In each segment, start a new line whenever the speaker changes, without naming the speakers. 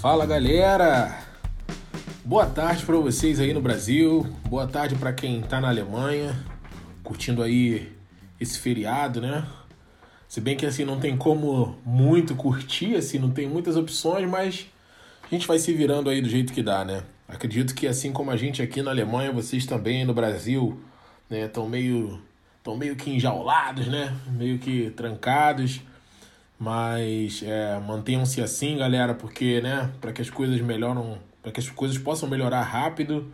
Fala galera! Boa tarde para vocês aí no Brasil, boa tarde para quem tá na Alemanha, curtindo aí esse feriado, né? Se bem que assim não tem como muito curtir, assim, não tem muitas opções, mas a gente vai se virando aí do jeito que dá, né? Acredito que assim como a gente aqui na Alemanha, vocês também no Brasil, né, estão meio estão meio que enjaulados, né? Meio que trancados. Mas é, mantenham-se assim, galera, porque, né, para que as coisas melhoram, para que as coisas possam melhorar rápido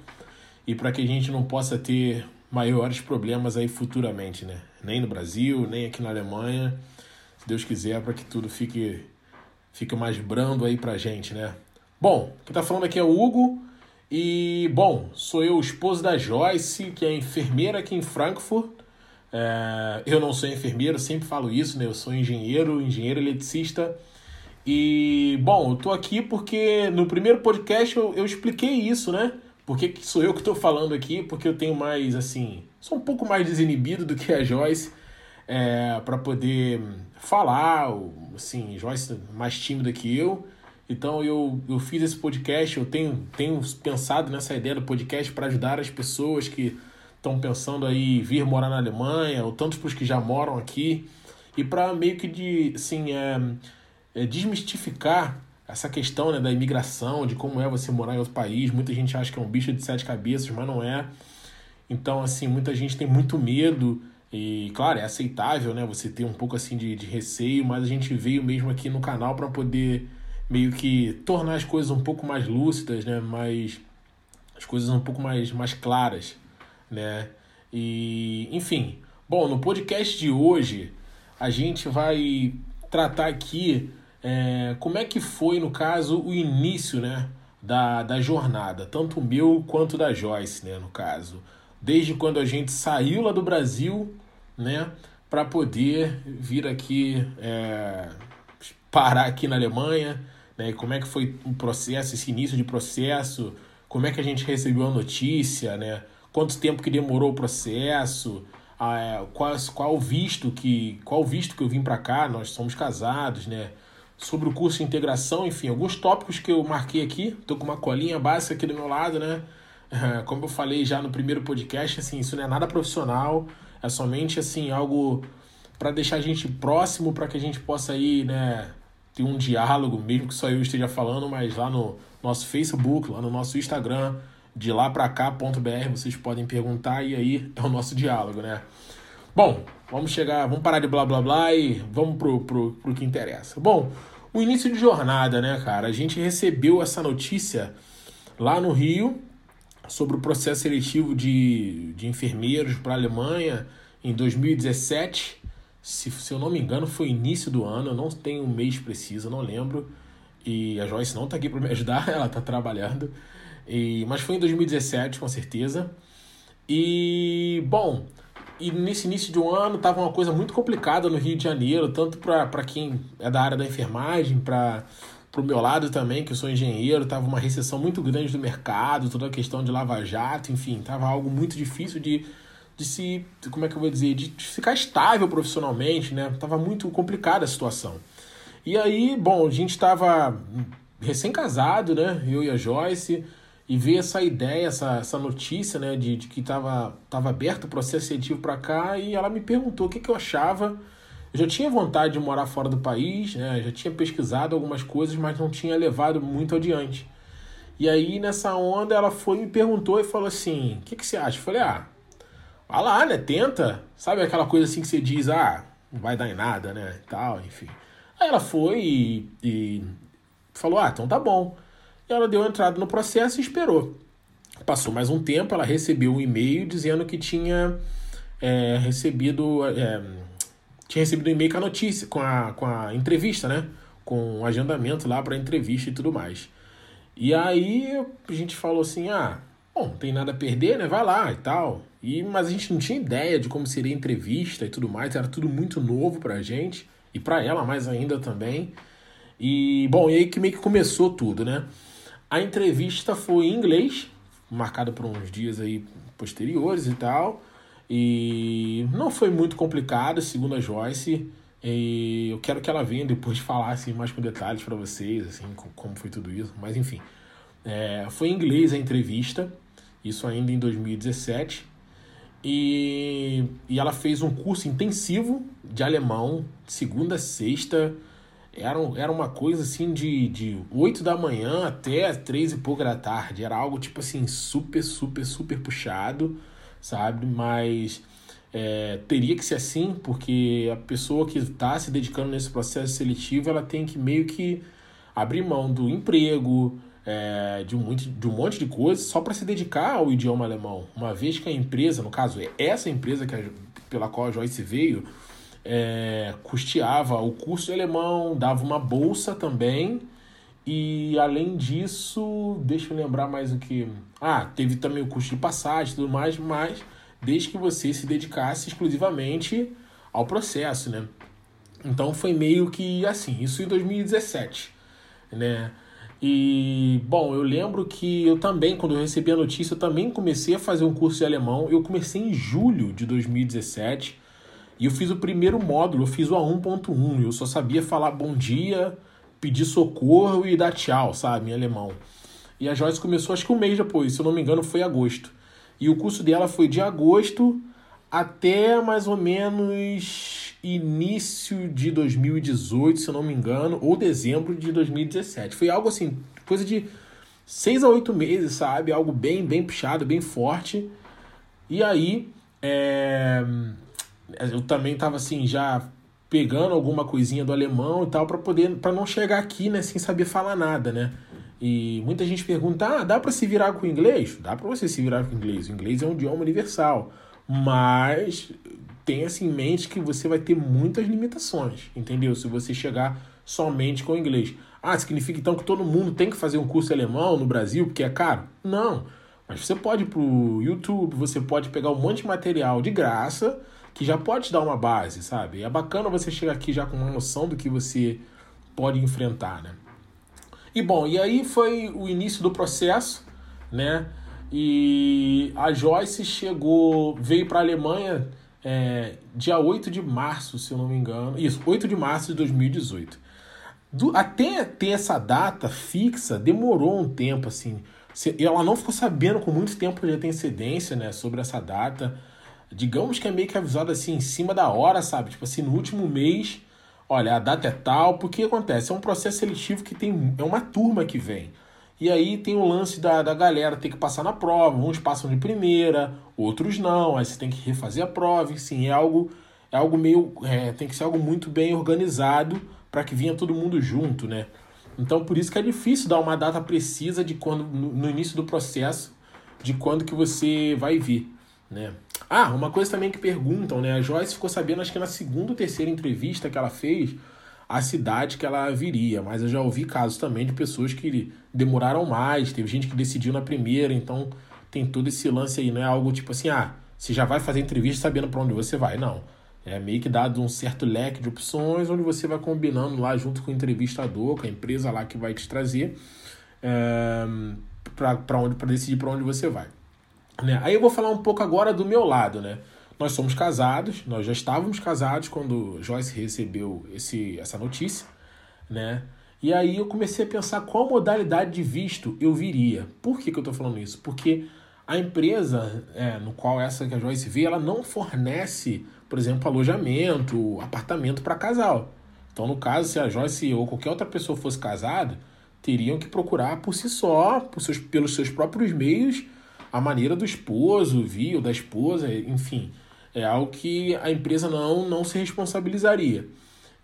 e para que a gente não possa ter maiores problemas aí futuramente, né? Nem no Brasil, nem aqui na Alemanha. Se Deus quiser, para que tudo fique fique mais brando aí pra gente, né? Bom, quem tá falando aqui é o Hugo e, bom, sou eu, o esposo da Joyce, que é enfermeira aqui em Frankfurt. É, eu não sou enfermeiro, sempre falo isso, né? Eu sou engenheiro, engenheiro eletricista. E, bom, eu tô aqui porque no primeiro podcast eu, eu expliquei isso, né? Porque sou eu que estou falando aqui, porque eu tenho mais, assim, sou um pouco mais desinibido do que a Joyce é, para poder falar, assim, Joyce mais tímida que eu. Então eu, eu fiz esse podcast, eu tenho, tenho pensado nessa ideia do podcast para ajudar as pessoas que estão pensando aí vir morar na Alemanha, ou tantos para os que já moram aqui, e para meio que de, assim, é, é, desmistificar essa questão né, da imigração, de como é você morar em outro país. Muita gente acha que é um bicho de sete cabeças, mas não é. Então, assim, muita gente tem muito medo. E, claro, é aceitável, né? Você ter um pouco assim de, de receio, mas a gente veio mesmo aqui no canal para poder meio que tornar as coisas um pouco mais lúcidas, né? Mais, as coisas um pouco mais, mais claras né? E, enfim, bom, no podcast de hoje a gente vai tratar aqui é, como é que foi, no caso, o início, né? Da, da jornada, tanto meu quanto da Joyce, né? No caso, desde quando a gente saiu lá do Brasil, né? Para poder vir aqui é, parar aqui na Alemanha, né? Como é que foi o processo, esse início de processo, como é que a gente recebeu a notícia, né? Quanto tempo que demorou o processo, a, qual, qual visto que qual visto que eu vim para cá, nós somos casados, né? Sobre o curso de integração, enfim, alguns tópicos que eu marquei aqui. Tô com uma colinha básica aqui do meu lado, né? Como eu falei já no primeiro podcast, assim, isso não é nada profissional, é somente assim algo para deixar a gente próximo, para que a gente possa aí, né, ter um diálogo, mesmo que só eu esteja falando, mas lá no nosso Facebook, lá no nosso Instagram, de lá para cá.br, vocês podem perguntar e aí é o nosso diálogo, né? Bom, vamos chegar, vamos parar de blá blá blá e vamos pro, pro, pro que interessa. Bom, o início de jornada, né, cara? A gente recebeu essa notícia lá no Rio sobre o processo seletivo de, de enfermeiros para a Alemanha em 2017. Se, se eu não me engano, foi início do ano, eu não tenho um mês preciso, não lembro. E a Joyce não tá aqui para me ajudar, ela tá trabalhando. E, mas foi em 2017, com certeza. E, bom, e nesse início de um ano tava uma coisa muito complicada no Rio de Janeiro, tanto para quem é da área da enfermagem, para o meu lado também, que eu sou engenheiro, tava uma recessão muito grande do mercado, toda a questão de lava-jato, enfim, tava algo muito difícil de, de se, como é que eu vou dizer, de ficar estável profissionalmente, né? Tava muito complicada a situação. E aí, bom, a gente estava recém-casado, né? Eu e a Joyce, e ver essa ideia, essa, essa notícia, né, de, de que estava tava aberto o processo seletivo para cá e ela me perguntou o que, que eu achava. Eu já tinha vontade de morar fora do país, né, já tinha pesquisado algumas coisas, mas não tinha levado muito adiante. E aí, nessa onda, ela foi me perguntou e falou assim: O que, que você acha? Eu falei: Ah, vai lá, né? Tenta. Sabe aquela coisa assim que você diz: Ah, não vai dar em nada, né? Tal, enfim. Aí ela foi e, e falou: Ah, então tá bom. Ela deu entrada no processo e esperou. Passou mais um tempo, ela recebeu um e-mail dizendo que tinha é, recebido. É, tinha recebido um e-mail com a notícia, com a, com a entrevista, né? Com o agendamento lá para entrevista e tudo mais. E aí a gente falou assim: ah, bom, tem nada a perder, né? Vai lá e tal. E, mas a gente não tinha ideia de como seria a entrevista e tudo mais, era tudo muito novo pra gente e para ela mais ainda também. E bom, e aí que meio que começou tudo, né? A entrevista foi em inglês, marcada por uns dias aí posteriores e tal. E não foi muito complicado, segundo a Joyce. E eu quero que ela venha depois falar assim, mais com detalhes para vocês, assim, como foi tudo isso. Mas enfim, é, foi em inglês a entrevista, isso ainda em 2017. E, e ela fez um curso intensivo de alemão, segunda sexta. Era, era uma coisa assim de, de 8 da manhã até 3 e pouco da tarde. Era algo tipo assim, super, super, super puxado, sabe? Mas é, teria que ser assim, porque a pessoa que está se dedicando nesse processo seletivo, ela tem que meio que abrir mão do emprego, é, de, um monte, de um monte de coisas só para se dedicar ao idioma alemão. Uma vez que a empresa, no caso, é essa empresa que a, pela qual a Joyce veio, é, custeava o curso de alemão, dava uma bolsa também. E além disso, deixa eu lembrar mais o que. Ah, teve também o custo de passagem e tudo mais, mas desde que você se dedicasse exclusivamente ao processo, né? Então foi meio que assim, isso em 2017, né? E, bom, eu lembro que eu também, quando eu recebi a notícia, eu também comecei a fazer um curso de alemão. Eu comecei em julho de 2017 e eu fiz o primeiro módulo, eu fiz o A1.1. Eu só sabia falar bom dia, pedir socorro e dar tchau, sabe, em alemão. E a Joyce começou acho que um mês depois, se eu não me engano, foi agosto. E o curso dela foi de agosto até mais ou menos início de 2018, se eu não me engano, ou dezembro de 2017. Foi algo assim, coisa de seis a oito meses, sabe? Algo bem, bem puxado, bem forte. E aí, é... eu também estava assim, já pegando alguma coisinha do alemão e tal para poder para não chegar aqui, né, sem saber falar nada, né? E muita gente pergunta: "Ah, dá para se virar com o inglês?" Dá para você se virar com o inglês. O inglês é um idioma universal, mas tenha assim em mente que você vai ter muitas limitações, entendeu? Se você chegar somente com o inglês. Ah, significa então que todo mundo tem que fazer um curso alemão no Brasil porque é caro? Não. Mas você pode ir pro YouTube, você pode pegar um monte de material de graça que já pode te dar uma base, sabe? É bacana você chegar aqui já com uma noção do que você pode enfrentar, né? E bom, e aí foi o início do processo, né? E a Joyce chegou, veio para a Alemanha é, dia 8 de março, se eu não me engano. Isso, 8 de março de 2018. Do, até ter essa data fixa, demorou um tempo, assim. Ela não ficou sabendo com muito tempo de antecedência, né, sobre essa data. Digamos que é meio que avisado assim, em cima da hora, sabe? Tipo assim, no último mês, olha, a data é tal. Porque acontece? É um processo seletivo que tem. É uma turma que vem. E aí tem o lance da, da galera ter que passar na prova. Uns passam de primeira, outros não. Aí você tem que refazer a prova. Enfim, é algo, é algo meio. É, tem que ser algo muito bem organizado para que venha todo mundo junto, né? Então por isso que é difícil dar uma data precisa de quando no, no início do processo de quando que você vai vir, né? Ah, uma coisa também que perguntam, né? A Joyce ficou sabendo acho que na segunda ou terceira entrevista que ela fez a cidade que ela viria. Mas eu já ouvi casos também de pessoas que demoraram mais, teve gente que decidiu na primeira, então tem todo esse lance aí, não é algo tipo assim, ah, você já vai fazer entrevista sabendo para onde você vai, não. É meio que dado um certo leque de opções, onde você vai combinando lá junto com o entrevistador, com a empresa lá que vai te trazer, é, para onde para decidir para onde você vai. Né? Aí eu vou falar um pouco agora do meu lado, né? Nós somos casados, nós já estávamos casados quando Joyce recebeu esse, essa notícia, né? E aí eu comecei a pensar qual modalidade de visto eu viria. Por que, que eu estou falando isso? Porque a empresa é, no qual essa que a Joyce vê, ela não fornece, por exemplo, alojamento, apartamento para casal. Então, no caso, se a Joyce ou qualquer outra pessoa fosse casada, teriam que procurar por si só, por seus, pelos seus próprios meios, a maneira do esposo, viu, da esposa, enfim é algo que a empresa não, não se responsabilizaria.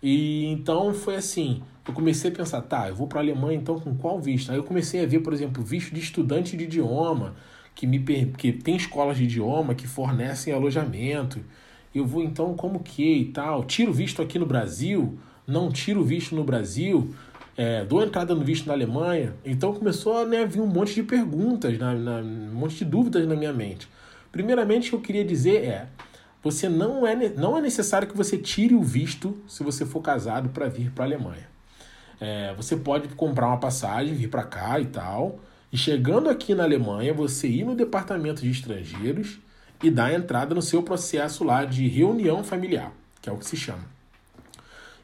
E então foi assim, eu comecei a pensar, tá, eu vou para a Alemanha então com qual visto? Aí eu comecei a ver, por exemplo, visto de estudante de idioma, que me que tem escolas de idioma que fornecem alojamento. Eu vou então como que e tal? Tiro visto aqui no Brasil? Não tiro visto no Brasil? É, dou entrada no visto na Alemanha? Então começou a né, vir um monte de perguntas, na, na, um monte de dúvidas na minha mente. Primeiramente, o que eu queria dizer é você não é, não é necessário que você tire o visto se você for casado para vir para a Alemanha. É, você pode comprar uma passagem, vir para cá e tal, e chegando aqui na Alemanha, você ir no departamento de estrangeiros e dar entrada no seu processo lá de reunião familiar, que é o que se chama.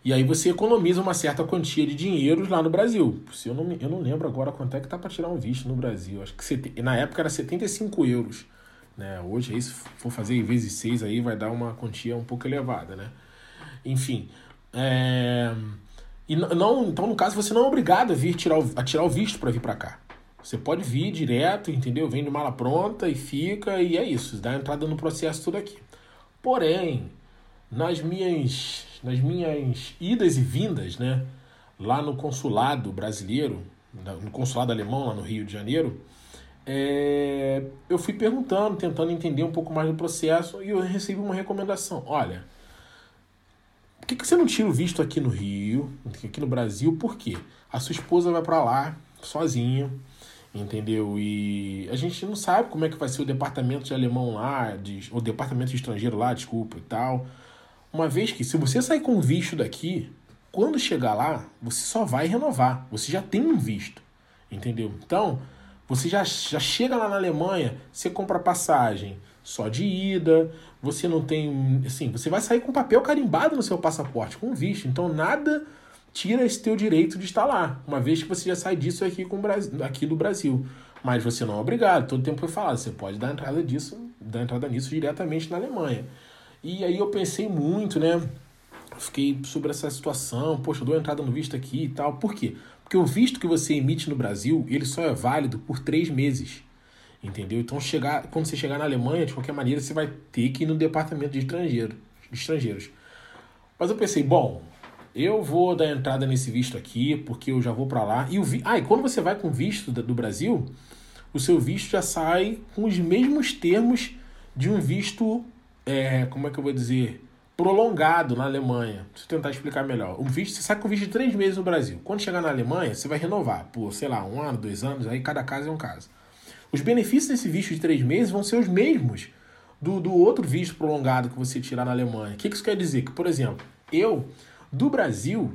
E aí você economiza uma certa quantia de dinheiro lá no Brasil. Eu não, eu não lembro agora quanto é que tá para tirar um visto no Brasil. Acho que na época era 75 euros. Né? Hoje, aí, se for fazer vezes 6, aí vai dar uma quantia um pouco elevada. Né? Enfim. É... E não, então, no caso, você não é obrigado a vir tirar o, a tirar o visto para vir para cá. Você pode vir direto, entendeu? Vem de mala pronta e fica, e é isso. Dá entrada no processo tudo aqui. Porém, nas minhas, nas minhas idas e vindas, né? Lá no consulado brasileiro, no consulado alemão, lá no Rio de Janeiro, é, eu fui perguntando, tentando entender um pouco mais do processo, e eu recebi uma recomendação. Olha, por que, que você não tira o visto aqui no Rio, aqui no Brasil? Por quê? A sua esposa vai para lá sozinha, entendeu? E a gente não sabe como é que vai ser o departamento de alemão lá, de, o departamento de estrangeiro lá, desculpa e tal. Uma vez que, se você sair com visto daqui, quando chegar lá, você só vai renovar. Você já tem um visto, entendeu? Então, você já, já chega lá na Alemanha, você compra passagem só de ida, você não tem. Assim, você vai sair com papel carimbado no seu passaporte, com visto. Então, nada tira esse teu direito de estar lá, uma vez que você já sai disso aqui, com Brasil, aqui do Brasil. Mas você não é obrigado, todo tempo foi falado, você pode dar entrada disso, dar entrada nisso diretamente na Alemanha. E aí eu pensei muito, né? Fiquei sobre essa situação, poxa, eu dou entrada no visto aqui e tal. Por quê? Porque o visto que você emite no Brasil, ele só é válido por três meses. Entendeu? Então, chegar, quando você chegar na Alemanha, de qualquer maneira, você vai ter que ir no departamento de, estrangeiro, de estrangeiros. Mas eu pensei, bom, eu vou dar entrada nesse visto aqui, porque eu já vou para lá. E o vi... Ah, e quando você vai com visto do Brasil, o seu visto já sai com os mesmos termos de um visto, é, como é que eu vou dizer, prolongado na Alemanha. Deixa eu tentar explicar melhor. O visto, você sai com visto de três meses no Brasil. Quando chegar na Alemanha, você vai renovar por, sei lá, um ano, dois anos, aí cada caso é um caso. Os benefícios desse visto de três meses vão ser os mesmos do, do outro visto prolongado que você tirar na Alemanha. O que isso quer dizer? Que, por exemplo, eu do Brasil,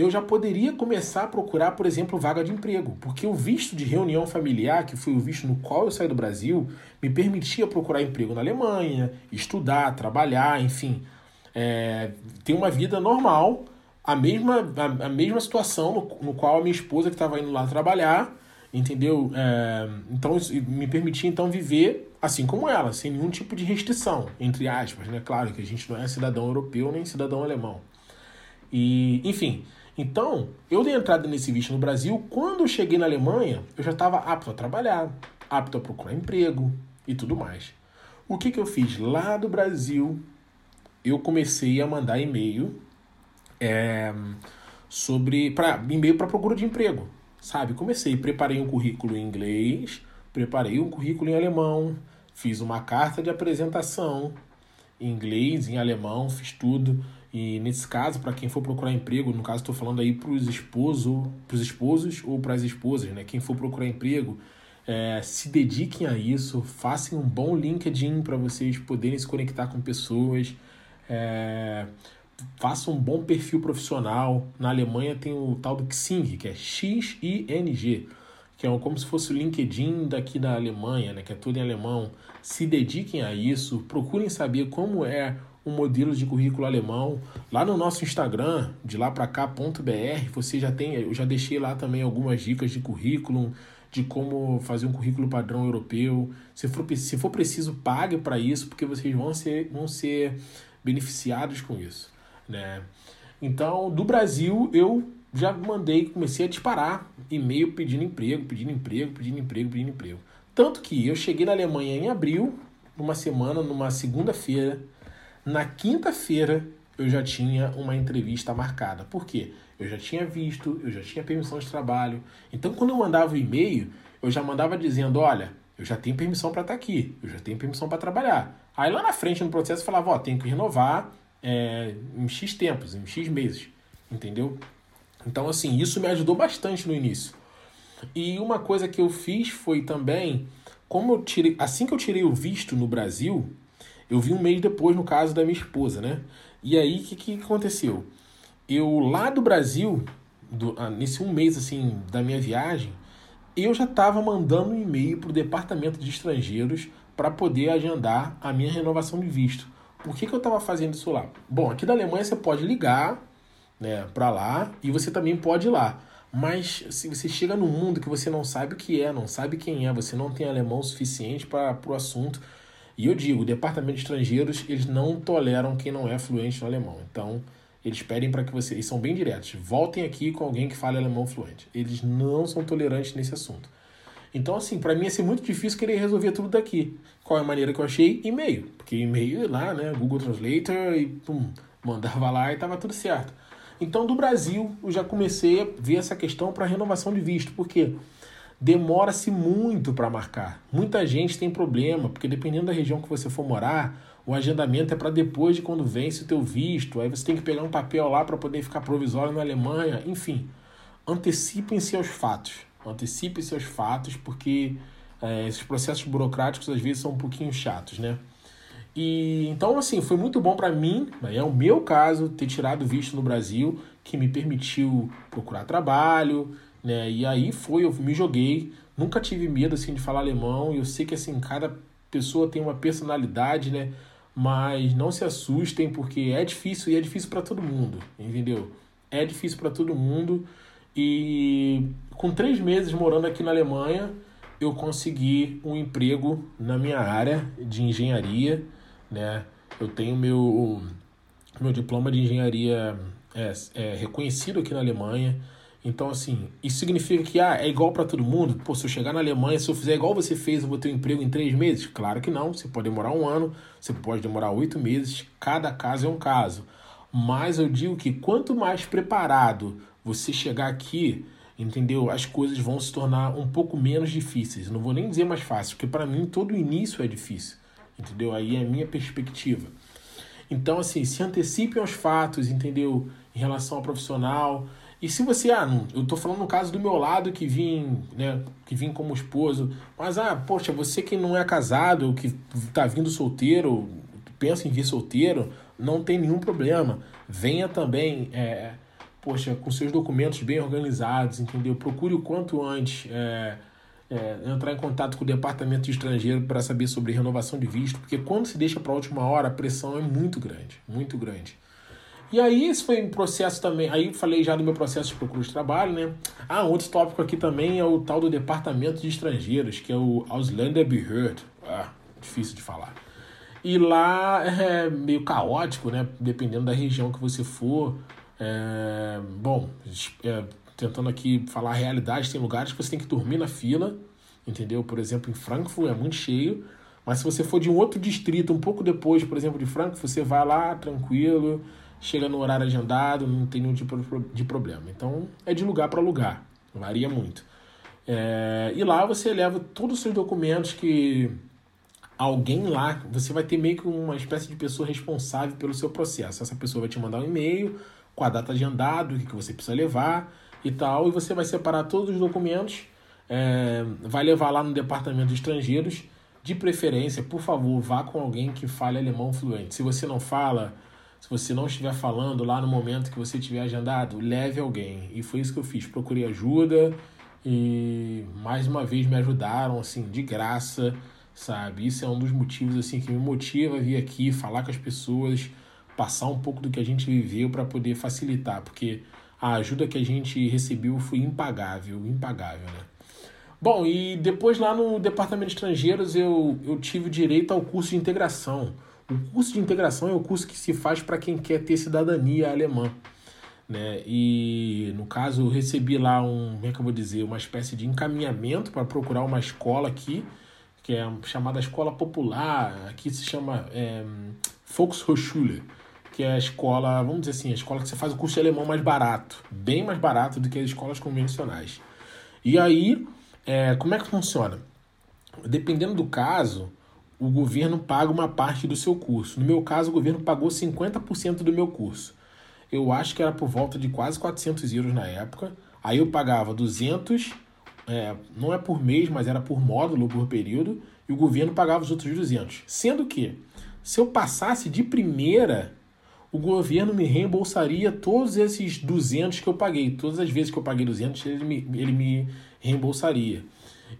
eu já poderia começar a procurar, por exemplo, vaga de emprego, porque o visto de reunião familiar, que foi o visto no qual eu saí do Brasil, me permitia procurar emprego na Alemanha, estudar, trabalhar, enfim, é, ter uma vida normal, a mesma, a, a mesma situação no, no, qual a minha esposa que estava indo lá trabalhar, entendeu? É, então, me permitia então viver assim como ela, sem nenhum tipo de restrição, entre aspas, né? Claro que a gente não é cidadão europeu nem cidadão alemão. E, enfim, então, eu dei entrada nesse visto no Brasil. Quando eu cheguei na Alemanha, eu já estava apto a trabalhar, apto a procurar emprego e tudo mais. O que, que eu fiz? Lá do Brasil, eu comecei a mandar e-mail é, sobre. Pra, e-mail para procura de emprego. Sabe? Comecei, preparei um currículo em inglês, preparei um currículo em alemão, fiz uma carta de apresentação em inglês, em alemão, fiz tudo e nesse caso, para quem for procurar emprego, no caso estou falando aí para os esposos, pros esposos ou para as esposas, né? Quem for procurar emprego, é, se dediquem a isso, façam um bom LinkedIn para vocês poderem se conectar com pessoas, é, façam um bom perfil profissional. Na Alemanha tem o tal do Xing, que é X-I-N-G, que é como se fosse o LinkedIn daqui da Alemanha, né? Que é tudo em alemão. Se dediquem a isso, procurem saber como é um modelo de currículo alemão. Lá no nosso Instagram, de lá para cá.br, você já tem, eu já deixei lá também algumas dicas de currículo, de como fazer um currículo padrão europeu. Se for, se for preciso, pague para isso, porque vocês vão ser, vão ser beneficiados com isso. Né? Então, do Brasil, eu já mandei, comecei a disparar e-mail pedindo emprego, pedindo emprego, pedindo emprego, pedindo emprego. Tanto que eu cheguei na Alemanha em abril, numa semana, numa segunda-feira, na quinta-feira eu já tinha uma entrevista marcada. Por quê? Eu já tinha visto, eu já tinha permissão de trabalho. Então, quando eu mandava o e-mail, eu já mandava dizendo: olha, eu já tenho permissão para estar tá aqui, eu já tenho permissão para trabalhar. Aí lá na frente no processo eu falava: ó, tenho que renovar é, em X tempos, em X meses. Entendeu? Então, assim, isso me ajudou bastante no início. E uma coisa que eu fiz foi também, como eu tirei, assim que eu tirei o visto no Brasil, eu vi um mês depois no caso da minha esposa, né? E aí, o que, que aconteceu? Eu, lá do Brasil, do, ah, nesse um mês, assim, da minha viagem, eu já estava mandando um e-mail para o Departamento de Estrangeiros para poder agendar a minha renovação de visto. Por que, que eu estava fazendo isso lá? Bom, aqui da Alemanha você pode ligar né, para lá e você também pode ir lá. Mas se você chega num mundo que você não sabe o que é, não sabe quem é, você não tem alemão suficiente para o assunto. E eu digo, o departamento de estrangeiros, eles não toleram quem não é fluente no alemão. Então, eles pedem para que você, eles são bem diretos, voltem aqui com alguém que fale alemão fluente. Eles não são tolerantes nesse assunto. Então, assim, para mim ia ser muito difícil querer resolver tudo daqui. Qual é a maneira que eu achei? E-mail. Porque e-mail lá, né, Google Translator e pum, mandava lá e tava tudo certo. Então, do Brasil, eu já comecei a ver essa questão para renovação de visto, porque demora-se muito para marcar. Muita gente tem problema, porque dependendo da região que você for morar, o agendamento é para depois de quando vence o teu visto. Aí você tem que pegar um papel lá para poder ficar provisório na Alemanha. Enfim, antecipem-se aos fatos. Antecipem-se aos fatos, porque é, esses processos burocráticos às vezes são um pouquinho chatos, né? E então, assim, foi muito bom para mim, é o meu caso, ter tirado visto no Brasil, que me permitiu procurar trabalho, né? E aí foi, eu me joguei, nunca tive medo assim de falar alemão. Eu sei que assim cada pessoa tem uma personalidade, né? Mas não se assustem porque é difícil e é difícil para todo mundo, entendeu? É difícil para todo mundo e com três meses morando aqui na Alemanha eu consegui um emprego na minha área de engenharia né? Eu tenho meu, meu diploma de engenharia é, é reconhecido aqui na Alemanha. Então, assim, isso significa que ah, é igual para todo mundo? Pô, se eu chegar na Alemanha, se eu fizer igual você fez, eu vou ter um emprego em três meses? Claro que não. Você pode demorar um ano, você pode demorar oito meses. Cada caso é um caso. Mas eu digo que quanto mais preparado você chegar aqui, entendeu? As coisas vão se tornar um pouco menos difíceis. Não vou nem dizer mais fácil, porque para mim todo início é difícil entendeu? Aí é a minha perspectiva. Então, assim, se antecipe aos fatos, entendeu? Em relação ao profissional. E se você, ah, não, eu tô falando no caso do meu lado que vim, né, que vim como esposo, mas, ah, poxa, você que não é casado, que tá vindo solteiro, pensa em vir solteiro, não tem nenhum problema. Venha também, é, poxa, com seus documentos bem organizados, entendeu? Procure o quanto antes, é, é, entrar em contato com o departamento de estrangeiro para saber sobre renovação de visto, porque quando se deixa para a última hora, a pressão é muito grande, muito grande. E aí, esse foi um processo também. Aí, falei já do meu processo de procura de trabalho, né? Ah, outro tópico aqui também é o tal do Departamento de Estrangeiros, que é o Ausländerbehörde. Ah, difícil de falar. E lá é meio caótico, né? Dependendo da região que você for. É, bom, é, tentando aqui falar a realidade, tem lugares que você tem que dormir na fila, entendeu? Por exemplo, em Frankfurt é muito cheio, mas se você for de um outro distrito, um pouco depois, por exemplo, de Frankfurt, você vai lá tranquilo, chega no horário agendado, não tem nenhum tipo de problema. Então, é de lugar para lugar, varia muito. É, e lá você leva todos os seus documentos que alguém lá, você vai ter meio que uma espécie de pessoa responsável pelo seu processo. Essa pessoa vai te mandar um e-mail com a data agendada, o que você precisa levar e tal, e você vai separar todos os documentos, é, vai levar lá no departamento de estrangeiros, de preferência, por favor, vá com alguém que fale alemão fluente. Se você não fala, se você não estiver falando lá no momento que você tiver agendado, leve alguém. E foi isso que eu fiz, procurei ajuda e mais uma vez me ajudaram assim de graça, sabe? Isso é um dos motivos assim que me motiva a vir aqui falar com as pessoas, passar um pouco do que a gente viveu para poder facilitar, porque a ajuda que a gente recebeu foi impagável, impagável, né? Bom, e depois lá no Departamento de Estrangeiros eu, eu tive direito ao curso de integração. O curso de integração é o curso que se faz para quem quer ter cidadania alemã. Né? E no caso eu recebi lá um, como é que eu vou dizer, uma espécie de encaminhamento para procurar uma escola aqui, que é chamada Escola Popular, aqui se chama é, Volkshochschule que é a escola, vamos dizer assim, a escola que você faz o curso de alemão mais barato, bem mais barato do que as escolas convencionais. E aí, é, como é que funciona? Dependendo do caso, o governo paga uma parte do seu curso. No meu caso, o governo pagou 50% do meu curso. Eu acho que era por volta de quase 400 euros na época. Aí eu pagava 200, é, não é por mês, mas era por módulo, por período, e o governo pagava os outros 200. Sendo que, se eu passasse de primeira, o governo me reembolsaria todos esses 200 que eu paguei. Todas as vezes que eu paguei 200, ele me, ele me reembolsaria.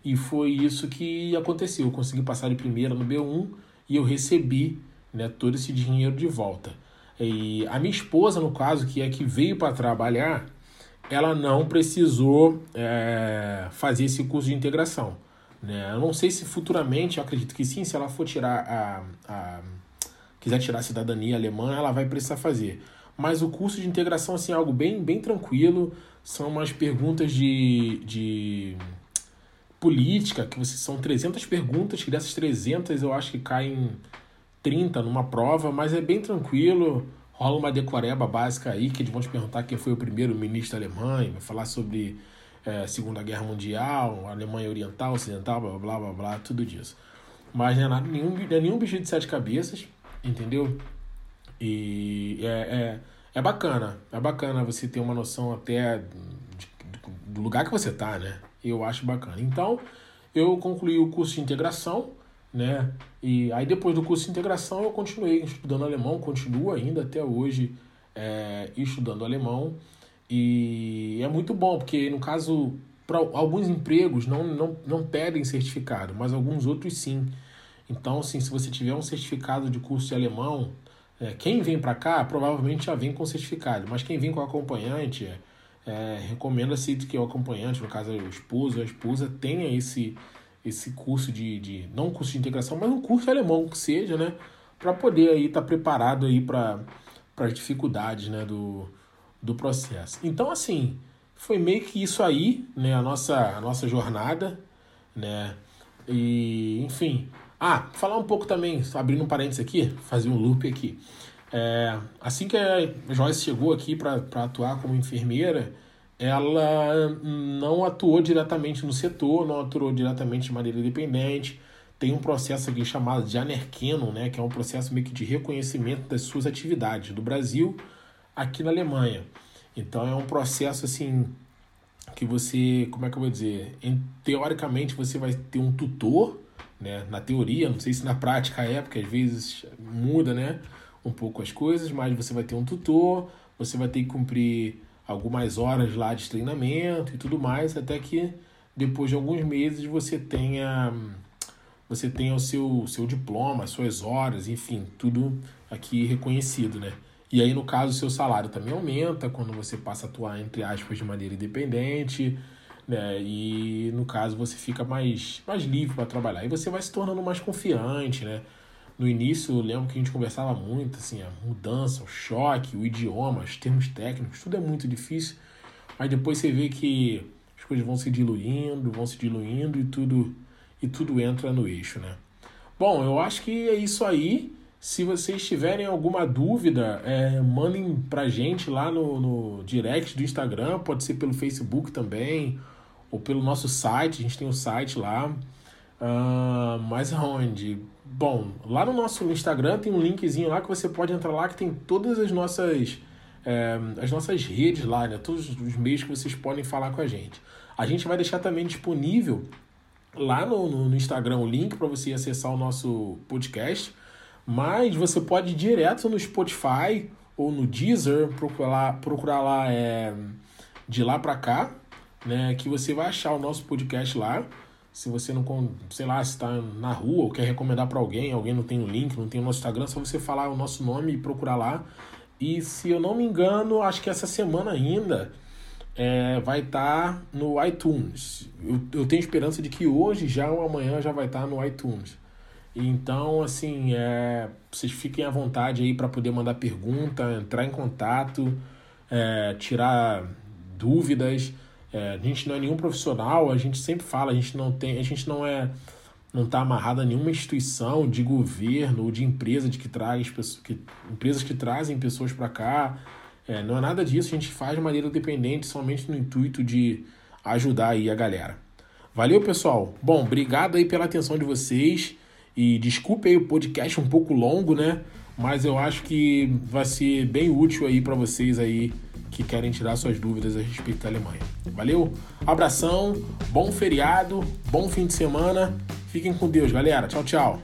E foi isso que aconteceu. Eu consegui passar de primeira no B1 e eu recebi né, todo esse dinheiro de volta. E a minha esposa, no caso, que é que veio para trabalhar, ela não precisou é, fazer esse curso de integração. Né? Eu não sei se futuramente, eu acredito que sim, se ela for tirar a, a quiser tirar a cidadania alemã, ela vai precisar fazer. Mas o curso de integração assim, é algo bem, bem tranquilo, são umas perguntas de, de política, que você, são 300 perguntas, que dessas 300 eu acho que caem 30 numa prova, mas é bem tranquilo. Rola uma decoreba básica aí, que eles vão te perguntar quem foi o primeiro ministro da Alemanha, vai falar sobre é, Segunda Guerra Mundial, Alemanha Oriental, Ocidental, blá blá blá blá, tudo disso. Mas não é, nada, nenhum, não é nenhum bicho de sete cabeças, entendeu? E é, é, é bacana, é bacana você ter uma noção até do lugar que você tá, né? Eu acho bacana. Então, eu concluí o curso de integração, né? E aí depois do curso de integração eu continuei estudando alemão, continuo ainda até hoje é, estudando alemão. E é muito bom, porque no caso, para alguns empregos não, não, não pedem certificado, mas alguns outros sim. Então, assim, se você tiver um certificado de curso de alemão, é, quem vem para cá provavelmente já vem com certificado, mas quem vem com acompanhante, é, é, recomenda-se que o acompanhante, no caso o esposo, a esposa, tenha esse, esse curso de, de. não um curso de integração, mas um curso alemão que seja, né? Para poder aí estar tá preparado aí para as dificuldades né, do, do processo. Então, assim, foi meio que isso aí, né? A nossa, a nossa jornada, né? E, enfim. Ah, falar um pouco também, abrindo um parênteses aqui, fazer um loop aqui. É, assim que a Joyce chegou aqui para atuar como enfermeira, ela não atuou diretamente no setor, não atuou diretamente de maneira independente. Tem um processo aqui chamado de Anerkennung, né, que é um processo meio que de reconhecimento das suas atividades do Brasil aqui na Alemanha. Então é um processo assim que você, como é que eu vou dizer, teoricamente você vai ter um tutor, né, na teoria, não sei se na prática é, porque às vezes muda, né, um pouco as coisas, mas você vai ter um tutor, você vai ter que cumprir algumas horas lá de treinamento e tudo mais, até que depois de alguns meses você tenha você tenha o seu, seu diploma, suas horas, enfim, tudo aqui reconhecido, né? E aí, no caso, o seu salário também aumenta quando você passa a atuar, entre aspas, de maneira independente, né? E no caso você fica mais, mais livre para trabalhar. E você vai se tornando mais confiante, né? No início, eu lembro que a gente conversava muito, assim, a mudança, o choque, o idioma, os termos técnicos, tudo é muito difícil. Mas depois você vê que as coisas vão se diluindo, vão se diluindo e tudo e tudo entra no eixo, né? Bom, eu acho que é isso aí. Se vocês tiverem alguma dúvida, é, mandem pra gente lá no, no direct do Instagram, pode ser pelo Facebook também, ou pelo nosso site, a gente tem o um site lá. Uh, mas aonde? Bom, lá no nosso Instagram tem um linkzinho lá que você pode entrar lá que tem todas as nossas é, as nossas redes lá, né? Todos os meios que vocês podem falar com a gente. A gente vai deixar também disponível lá no, no, no Instagram o link para você acessar o nosso podcast, mas você pode ir direto no Spotify ou no Deezer procurar, procurar lá é, de lá para cá, né? Que você vai achar o nosso podcast lá. Se você não, sei lá, está na rua ou quer recomendar para alguém, alguém não tem o link, não tem o nosso Instagram, é só você falar o nosso nome e procurar lá. E se eu não me engano, acho que essa semana ainda é, vai estar tá no iTunes. Eu, eu tenho esperança de que hoje já ou amanhã já vai estar tá no iTunes. Então, assim, é, vocês fiquem à vontade aí para poder mandar pergunta, entrar em contato, é, tirar dúvidas. É, a gente não é nenhum profissional, a gente sempre fala, a gente não tem, a gente não é não está amarrado a nenhuma instituição de governo ou de empresa de que traz que, empresas que trazem pessoas para cá. É, não é nada disso, a gente faz de maneira independente, somente no intuito de ajudar aí a galera. Valeu, pessoal. Bom, obrigado aí pela atenção de vocês e desculpe aí o podcast um pouco longo, né? Mas eu acho que vai ser bem útil aí para vocês aí que querem tirar suas dúvidas a respeito da Alemanha. Valeu? Abração, bom feriado, bom fim de semana. Fiquem com Deus, galera. Tchau, tchau.